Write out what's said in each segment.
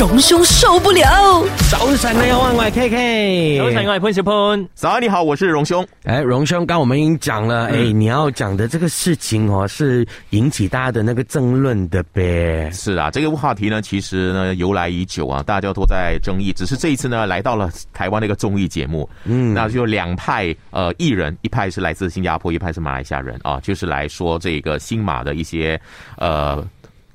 荣兄受不了。早晨你好，我係 K K。早晨，我係潘小潘。早安，你好，我是荣兄。哎，荣兄，刚我们已经讲了，哎，你要讲的这个事情哦，是引起大家的那个争论的呗。是啊，这个话题呢，其实呢由来已久啊，大家都在争议。只是这一次呢，来到了台湾的一个综艺节目，嗯，那就两派呃艺人，一派是来自新加坡，一派是马来西亚人啊，就是来说这个新马的一些呃。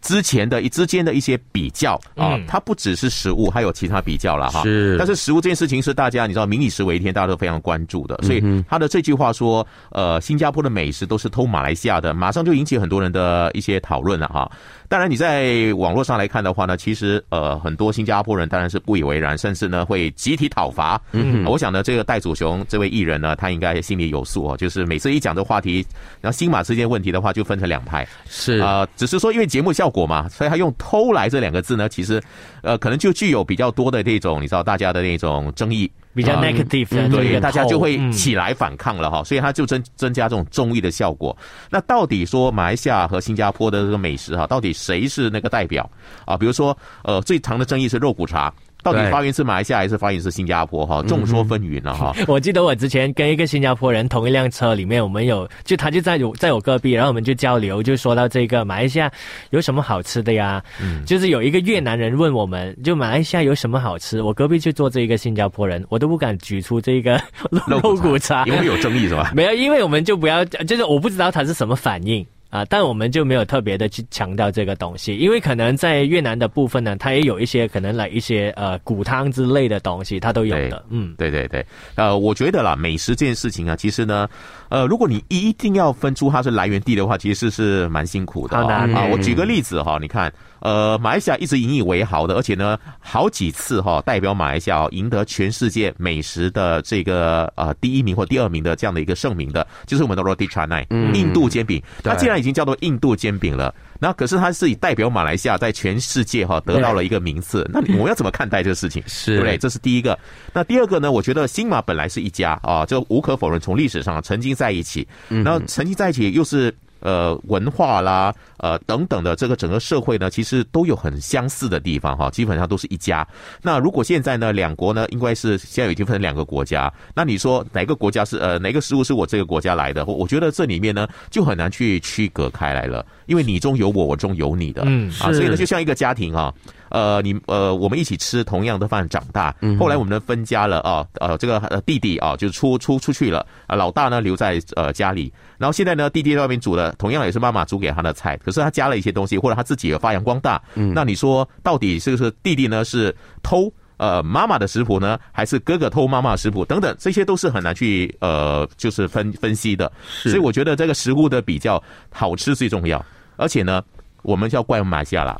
之前的一之间的一些比较啊，它不只是食物，还有其他比较了哈。是，但是食物这件事情是大家你知道民以食为天，大家都非常关注的。所以他的这句话说，呃，新加坡的美食都是偷马来西亚的，马上就引起很多人的一些讨论了哈。当然，你在网络上来看的话呢，其实呃，很多新加坡人当然是不以为然，甚至呢会集体讨伐。嗯，我想呢，这个戴祖雄这位艺人呢，他应该心里有数哦，就是每次一讲这话题，然后新马之间问题的话，就分成两派。是啊，只是说因为节目效果嘛，所以他用“偷来”这两个字呢，其实呃，可能就具有比较多的这种你知道大家的那种争议。比较 negative，对，大家就会起来反抗了哈，所以他就增增加这种中意的效果。那到底说马来西亚和新加坡的这个美食哈，到底谁是那个代表啊？比如说，呃，最长的争议是肉骨茶。到底发源是马来西亚还是发源是新加坡？哈，众说纷纭了哈。我记得我之前跟一个新加坡人同一辆车里面，我们有就他就在有在我隔壁，然后我们就交流，就说到这个马来西亚有什么好吃的呀？嗯，就是有一个越南人问我们，就马来西亚有什么好吃？我隔壁就坐这一个新加坡人，我都不敢举出这个肉 骨茶，因为有争议是吧？没有，因为我们就不要，就是我不知道他是什么反应。啊，但我们就没有特别的去强调这个东西，因为可能在越南的部分呢，它也有一些可能来一些呃骨汤之类的东西，它都有的。嗯，对对对，呃，我觉得啦，美食这件事情啊，其实呢，呃，如果你一定要分出它是来源地的话，其实是蛮辛苦的啊。我举个例子哈，你看。呃，马来西亚一直引以为豪的，而且呢，好几次哈代表马来西亚赢得全世界美食的这个呃第一名或第二名的这样的一个盛名的，就是我们的 Roti Canai，印度煎饼。它既然已经叫做印度煎饼了，那可是它是以代表马来西亚在全世界哈得到了一个名次。那我们要怎么看待这个事情？是对不对？这是第一个。那第二个呢？我觉得新马本来是一家啊，这无可否认，从历史上曾经在一起，然后曾经在一起又是。呃，文化啦，呃，等等的这个整个社会呢，其实都有很相似的地方哈，基本上都是一家。那如果现在呢，两国呢，应该是现在已经分成两个国家，那你说哪个国家是呃哪个食物是我这个国家来的？我觉得这里面呢，就很难去区隔开来了，因为你中有我，我中有你的，嗯，啊，所以呢，就像一个家庭啊。呃，你呃，我们一起吃同样的饭长大，后来我们呢分家了啊，呃，这个弟弟啊就出出出去了啊，老大呢留在呃家里，然后现在呢弟弟在外面煮了，同样也是妈妈煮给他的菜，可是他加了一些东西，或者他自己也发扬光大，那你说到底是不是弟弟呢是偷呃妈妈的食谱呢，还是哥哥偷妈妈的食谱等等，这些都是很难去呃就是分分析的，所以我觉得这个食物的比较好吃最重要，而且呢，我们要怪马来西亚了。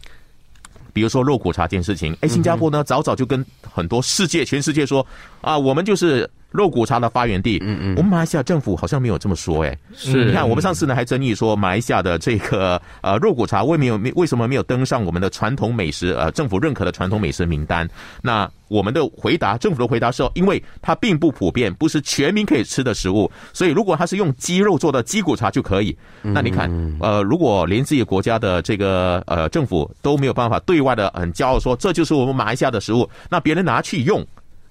比如说肉骨茶这件事情，哎，新加坡呢早早就跟很多世界、全世界说啊，我们就是肉骨茶的发源地。嗯嗯，我们马来西亚政府好像没有这么说，哎，是你看我们上次呢还争议说马来西亚的这个呃肉骨茶为没有为什么没有登上我们的传统美食呃政府认可的传统美食名单？那我们的回答，政府的回答是，因为它并不普遍，不是全民可以吃的食物，所以如果它是用鸡肉做的鸡骨茶就可以。那你看，呃，如果连自己国家的这个呃政府都没有办法对外的很骄傲说这就是我们马来西亚的食物，那别人拿去用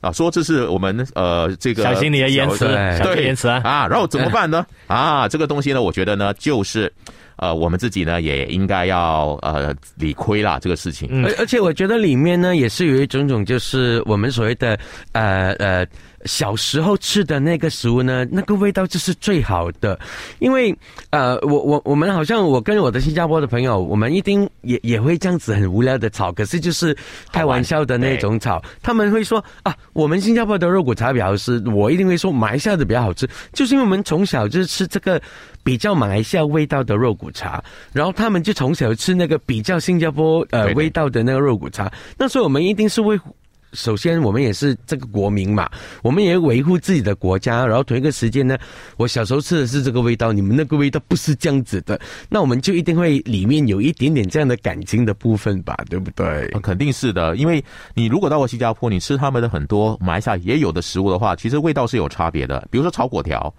啊，说这是我们呃这个小心你的言辞，对言辞啊，然后怎么办呢？啊，这个东西呢，我觉得呢，就是。呃，我们自己呢也应该要呃理亏啦这个事情。而而且我觉得里面呢也是有一种种，就是我们所谓的呃呃小时候吃的那个食物呢，那个味道就是最好的。因为呃我我我们好像我跟我的新加坡的朋友，我们一定也也会这样子很无聊的吵，可是就是开玩笑的那种吵。他们会说啊，我们新加坡的肉骨茶比较好吃，我一定会说马来西亚的比较好吃，就是因为我们从小就是吃这个。比较马来西亚味道的肉骨茶，然后他们就从小吃那个比较新加坡呃味道的那个肉骨茶。那时候我们一定是为，首先我们也是这个国民嘛，我们也维护自己的国家。然后同一个时间呢，我小时候吃的是这个味道，你们那个味道不是这样子的，那我们就一定会里面有一点点这样的感情的部分吧，对不对？肯定是的，因为你如果到过新加坡，你吃他们的很多马来西亚也有的食物的话，其实味道是有差别的。比如说炒粿条。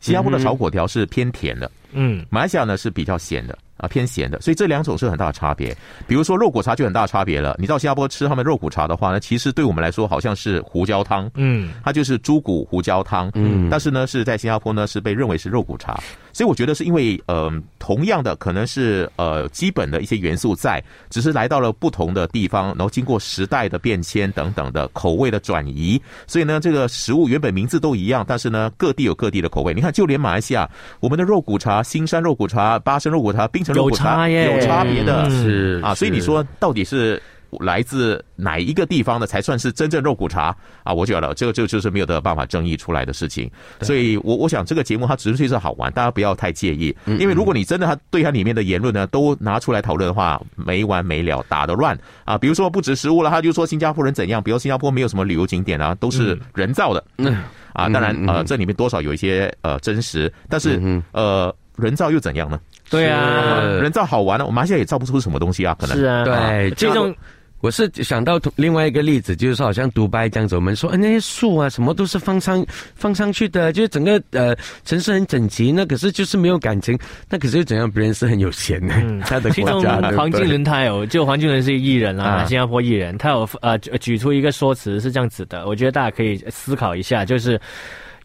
新加坡的炒粿条是偏甜的，嗯，马来西亚呢是比较咸的，啊偏咸的，所以这两种是很大的差别。比如说肉骨茶就很大差别了，你到新加坡吃他们肉骨茶的话呢，其实对我们来说好像是胡椒汤，嗯，它就是猪骨胡椒汤，嗯，但是呢是在新加坡呢是被认为是肉骨茶，所以我觉得是因为呃同样的可能是呃基本的一些元素在，只是来到了不同的地方，然后经过时代的变迁等等的口味的转移，所以呢这个食物原本名字都一样，但是呢各地有各地的口味。你看，就连马来西亚，我们的肉骨茶、新山肉骨茶、巴生肉骨茶、槟有差耶。有差别的，是啊，所以你说到底是来自哪一个地方的才算是真正肉骨茶？啊？我觉得这个这个就是没有的办法争议出来的事情。所以我我想这个节目它纯粹是好玩，大家不要太介意，因为如果你真的他对它里面的言论呢都拿出来讨论的话，没完没了，打得乱。啊。比如说不止食物了，他就说新加坡人怎样，比如新加坡没有什么旅游景点啊，都是人造的。嗯。啊，当然呃这里面多少有一些呃真实，但是嗯。呃人造又怎样呢？对啊，人造好玩呢，我们马来西亚也造不出什么东西啊，可能。是啊，对，这种我是想到另外一个例子，就是说好像独白这样子，我们说、哎、那些树啊，什么都是放上放上去的，就是整个呃城市很整齐，那可是就是没有感情，那可是又怎样？别人是很有钱的，嗯。他的其中黄对？俊伦他有，就黄俊伦是艺人啊，啊。新加坡艺人，他有呃举举出一个说辞是这样子的，我觉得大家可以思考一下，就是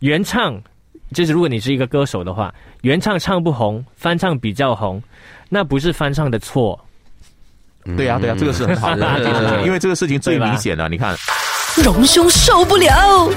原唱，就是如果你是一个歌手的话，原唱唱不红，翻唱比较红，那不是翻唱的错，对呀、对呀、这个是很好的是，因为这个事情最明显了，你看。荣兄受不了。